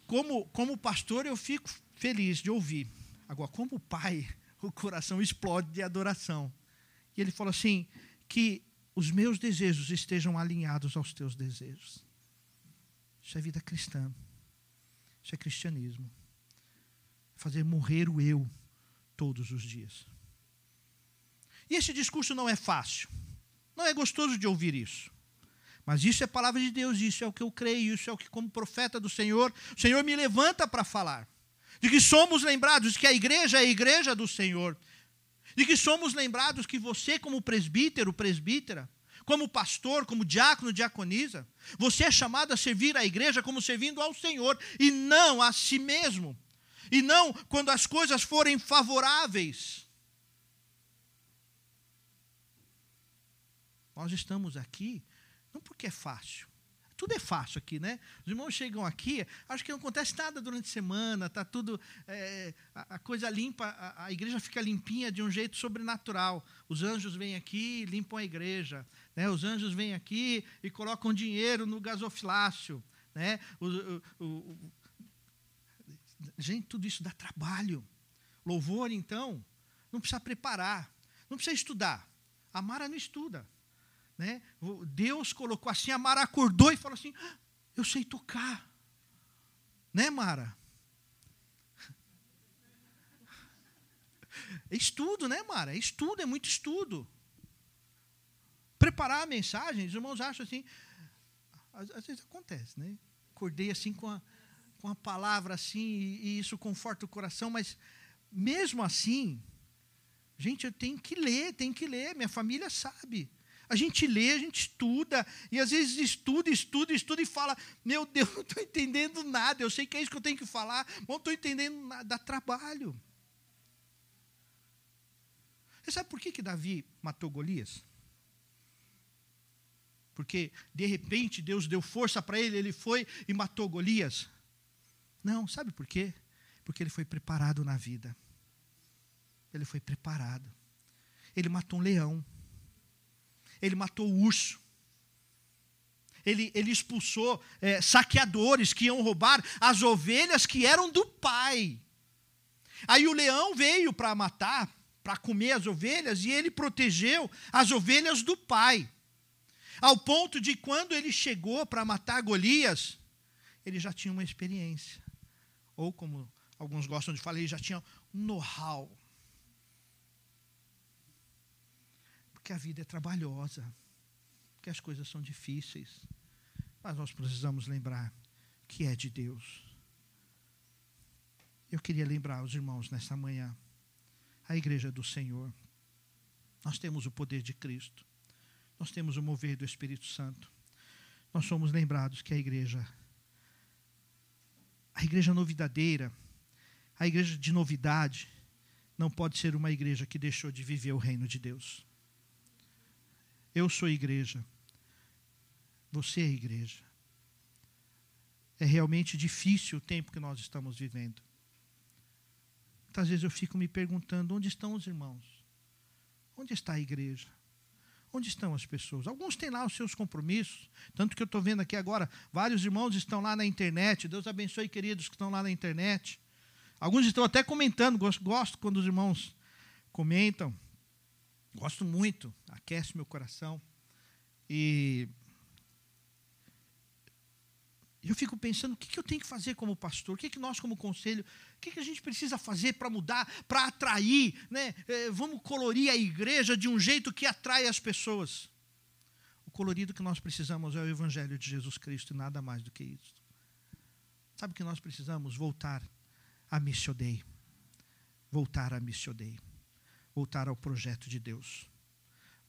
S1: Como, como pastor, eu fico feliz de ouvir. Agora, como pai, o coração explode de adoração. E ele falou assim: que os meus desejos estejam alinhados aos teus desejos. Isso é vida cristã. Isso é cristianismo. Fazer morrer o eu todos os dias. E esse discurso não é fácil. Não é gostoso de ouvir isso. Mas isso é palavra de Deus, isso é o que eu creio, isso é o que, como profeta do Senhor, o Senhor me levanta para falar. De que somos lembrados que a igreja é a igreja do Senhor. De que somos lembrados que você, como presbítero, presbítera, como pastor, como diácono, diaconisa, você é chamado a servir a igreja como servindo ao Senhor e não a si mesmo. E não quando as coisas forem favoráveis. Nós estamos aqui não porque é fácil. Tudo é fácil aqui, né? Os irmãos chegam aqui, acho que não acontece nada durante a semana, está tudo. É, a, a, coisa limpa, a, a, igreja fica limpinha de um jeito sobrenatural. Os anjos vêm aqui limpam a igreja. Né? Os anjos vêm aqui e colocam dinheiro no gasofilácio. Né? O, o, o, gente, tudo isso dá trabalho. Louvor, então, não precisa preparar, não precisa estudar. A Mara não estuda. Né? Deus colocou assim, a Mara acordou e falou assim: ah, Eu sei tocar. Né, Mara? É estudo, né, Mara? É estudo, é muito estudo. Preparar a mensagem, os irmãos acham assim. Às, às vezes acontece, né? Acordei assim com a, com a palavra assim, e, e isso conforta o coração, mas mesmo assim, gente, eu tenho que ler, tenho que ler, minha família sabe. A gente lê, a gente estuda, e às vezes estuda, estuda, estuda e fala: Meu Deus, não estou entendendo nada. Eu sei que é isso que eu tenho que falar, mas não estou entendendo nada. Dá trabalho. Você sabe por que, que Davi matou Golias? Porque, de repente, Deus deu força para ele, ele foi e matou Golias? Não, sabe por quê? Porque ele foi preparado na vida. Ele foi preparado. Ele matou um leão ele matou o urso. Ele, ele expulsou é, saqueadores que iam roubar as ovelhas que eram do pai. Aí o leão veio para matar, para comer as ovelhas, e ele protegeu as ovelhas do pai. Ao ponto de quando ele chegou para matar Golias, ele já tinha uma experiência. Ou como alguns gostam de falar, ele já tinha um know-how. Que a vida é trabalhosa, que as coisas são difíceis. Mas nós precisamos lembrar que é de Deus. Eu queria lembrar os irmãos nesta manhã, a igreja do Senhor. Nós temos o poder de Cristo. Nós temos o mover do Espírito Santo. Nós somos lembrados que a igreja a igreja novidadeira, a igreja de novidade, não pode ser uma igreja que deixou de viver o reino de Deus. Eu sou igreja. Você é igreja. É realmente difícil o tempo que nós estamos vivendo. Muitas vezes eu fico me perguntando: onde estão os irmãos? Onde está a igreja? Onde estão as pessoas? Alguns têm lá os seus compromissos, tanto que eu estou vendo aqui agora, vários irmãos estão lá na internet. Deus abençoe, queridos que estão lá na internet. Alguns estão até comentando, gosto, gosto quando os irmãos comentam. Gosto muito, aquece meu coração. E eu fico pensando o que eu tenho que fazer como pastor, o que nós, como conselho, o que a gente precisa fazer para mudar, para atrair, né? É, vamos colorir a igreja de um jeito que atrai as pessoas. O colorido que nós precisamos é o Evangelho de Jesus Cristo e nada mais do que isso. Sabe o que nós precisamos? Voltar a Missiodei. Voltar a Missiodei voltar ao projeto de Deus,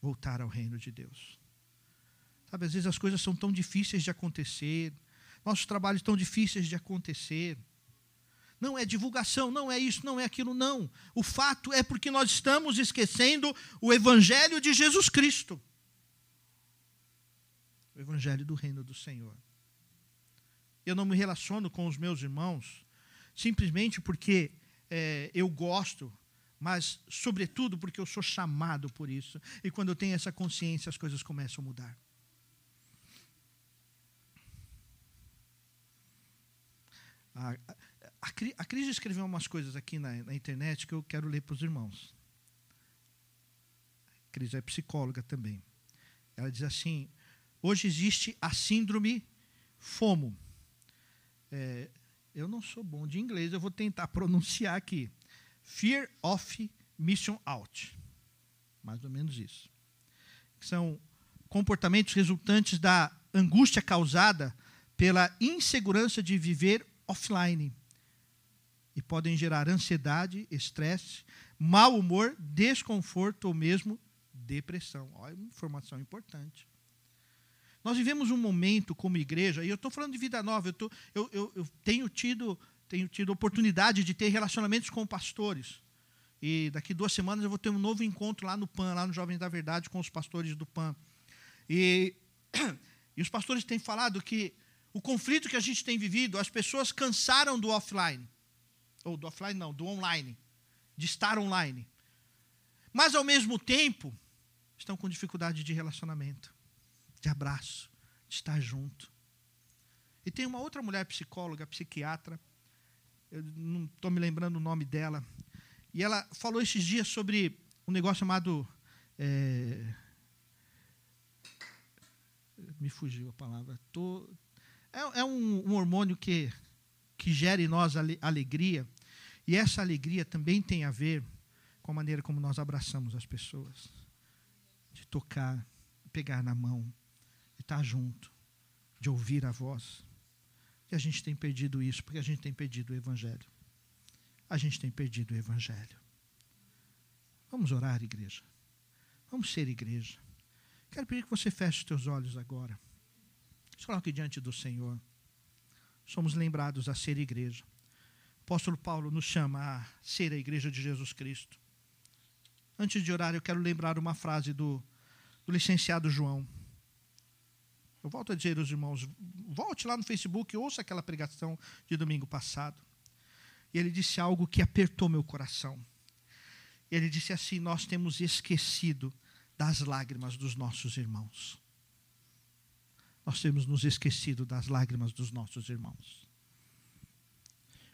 S1: voltar ao reino de Deus. Sabe, às vezes as coisas são tão difíceis de acontecer, nossos trabalhos tão difíceis de acontecer. Não é divulgação, não é isso, não é aquilo, não. O fato é porque nós estamos esquecendo o Evangelho de Jesus Cristo o Evangelho do reino do Senhor. Eu não me relaciono com os meus irmãos simplesmente porque é, eu gosto mas, sobretudo, porque eu sou chamado por isso. E quando eu tenho essa consciência, as coisas começam a mudar. A, a, a Cris escreveu umas coisas aqui na, na internet que eu quero ler para os irmãos. A Cris é psicóloga também. Ela diz assim: hoje existe a síndrome FOMO. É, eu não sou bom de inglês, eu vou tentar pronunciar aqui. Fear of Mission Out. Mais ou menos isso. São comportamentos resultantes da angústia causada pela insegurança de viver offline. E podem gerar ansiedade, estresse, mau humor, desconforto ou mesmo depressão. Olha, informação importante. Nós vivemos um momento como igreja, e eu estou falando de vida nova, eu, tô, eu, eu, eu tenho, tido, tenho tido oportunidade de ter relacionamentos com pastores. E daqui duas semanas eu vou ter um novo encontro lá no PAN, lá no Jovens da Verdade, com os pastores do PAN. E, e os pastores têm falado que o conflito que a gente tem vivido, as pessoas cansaram do offline. Ou do offline não, do online. De estar online. Mas ao mesmo tempo, estão com dificuldade de relacionamento de abraço, de estar junto. E tem uma outra mulher psicóloga, psiquiatra, eu não estou me lembrando o nome dela, e ela falou esses dias sobre um negócio chamado. É, me fugiu a palavra. Tô, é, é um, um, hormônio que, que gera em nós alegria, e essa alegria também tem a ver com a maneira como nós abraçamos as pessoas, de tocar, pegar na mão, de estar junto, de ouvir a voz. E a gente tem perdido isso, porque a gente tem perdido o Evangelho. A gente tem perdido o Evangelho. Vamos orar, igreja. Vamos ser igreja. Quero pedir que você feche os teus olhos agora. Se coloque diante do Senhor. Somos lembrados a ser igreja. O apóstolo Paulo nos chama a ser a igreja de Jesus Cristo. Antes de orar, eu quero lembrar uma frase do, do licenciado João. Eu volto a dizer aos irmãos, volte lá no Facebook, ouça aquela pregação de domingo passado. E ele disse algo que apertou meu coração. Ele disse assim: Nós temos esquecido das lágrimas dos nossos irmãos. Nós temos nos esquecido das lágrimas dos nossos irmãos.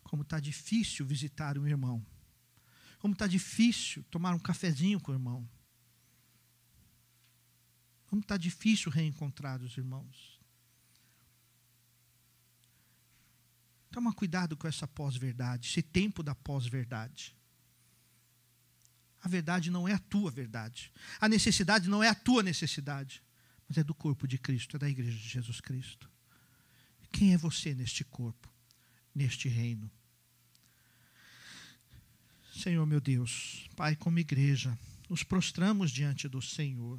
S1: Como está difícil visitar um irmão. Como está difícil tomar um cafezinho com o irmão. Como está difícil reencontrar os irmãos. Toma cuidado com essa pós-verdade, esse tempo da pós-verdade. A verdade não é a tua verdade. A necessidade não é a tua necessidade, mas é do corpo de Cristo, é da igreja de Jesus Cristo. Quem é você neste corpo, neste reino? Senhor meu Deus, Pai, como igreja, nos prostramos diante do Senhor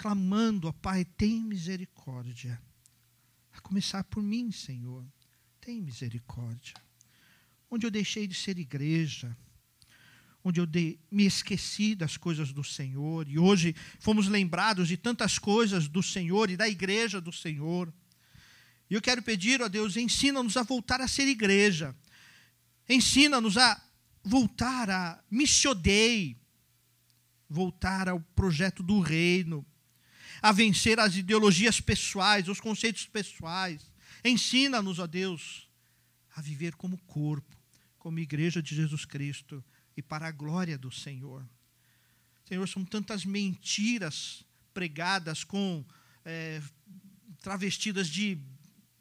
S1: clamando, ó Pai, tem misericórdia. A começar por mim, Senhor, tem misericórdia. Onde eu deixei de ser igreja, onde eu de, me esqueci das coisas do Senhor, e hoje fomos lembrados de tantas coisas do Senhor e da igreja do Senhor. E eu quero pedir, ó Deus, ensina-nos a voltar a ser igreja. Ensina-nos a voltar a missiodei, voltar ao projeto do reino, a vencer as ideologias pessoais, os conceitos pessoais. Ensina-nos, ó Deus, a viver como corpo, como igreja de Jesus Cristo e para a glória do Senhor. Senhor, são tantas mentiras pregadas com é, travestidas de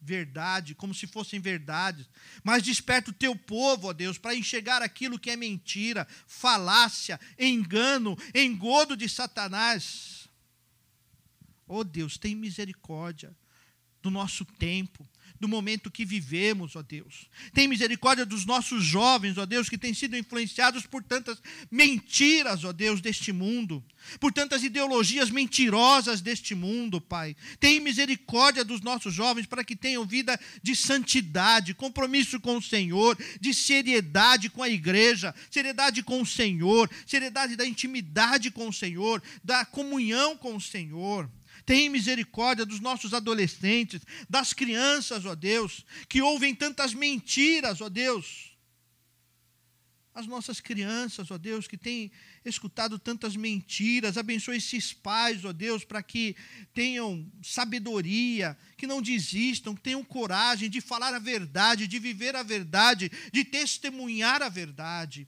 S1: verdade, como se fossem verdades. Mas desperta o teu povo, ó Deus, para enxergar aquilo que é mentira, falácia, engano, engodo de Satanás Oh Deus, tem misericórdia do nosso tempo, do momento que vivemos, ó Deus. Tem misericórdia dos nossos jovens, ó Deus, que têm sido influenciados por tantas mentiras, ó Deus, deste mundo, por tantas ideologias mentirosas deste mundo, Pai. Tem misericórdia dos nossos jovens para que tenham vida de santidade, compromisso com o Senhor, de seriedade com a igreja, seriedade com o Senhor, seriedade da intimidade com o Senhor, da comunhão com o Senhor. Tem misericórdia dos nossos adolescentes, das crianças, ó Deus, que ouvem tantas mentiras, ó Deus. as nossas crianças, ó Deus, que têm escutado tantas mentiras. Abençoe esses pais, ó Deus, para que tenham sabedoria, que não desistam, que tenham coragem de falar a verdade, de viver a verdade, de testemunhar a verdade.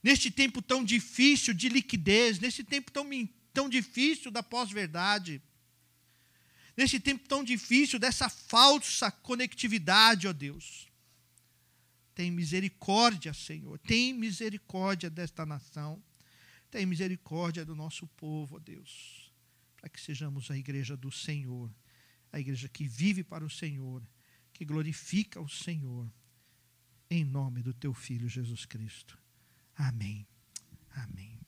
S1: Neste tempo tão difícil de liquidez, nesse tempo tão, tão difícil da pós-verdade, nesse tempo tão difícil dessa falsa conectividade, ó Deus. Tem misericórdia, Senhor. Tem misericórdia desta nação. Tem misericórdia do nosso povo, ó Deus. Para que sejamos a igreja do Senhor. A igreja que vive para o Senhor. Que glorifica o Senhor. Em nome do teu Filho Jesus Cristo. Amém. Amém.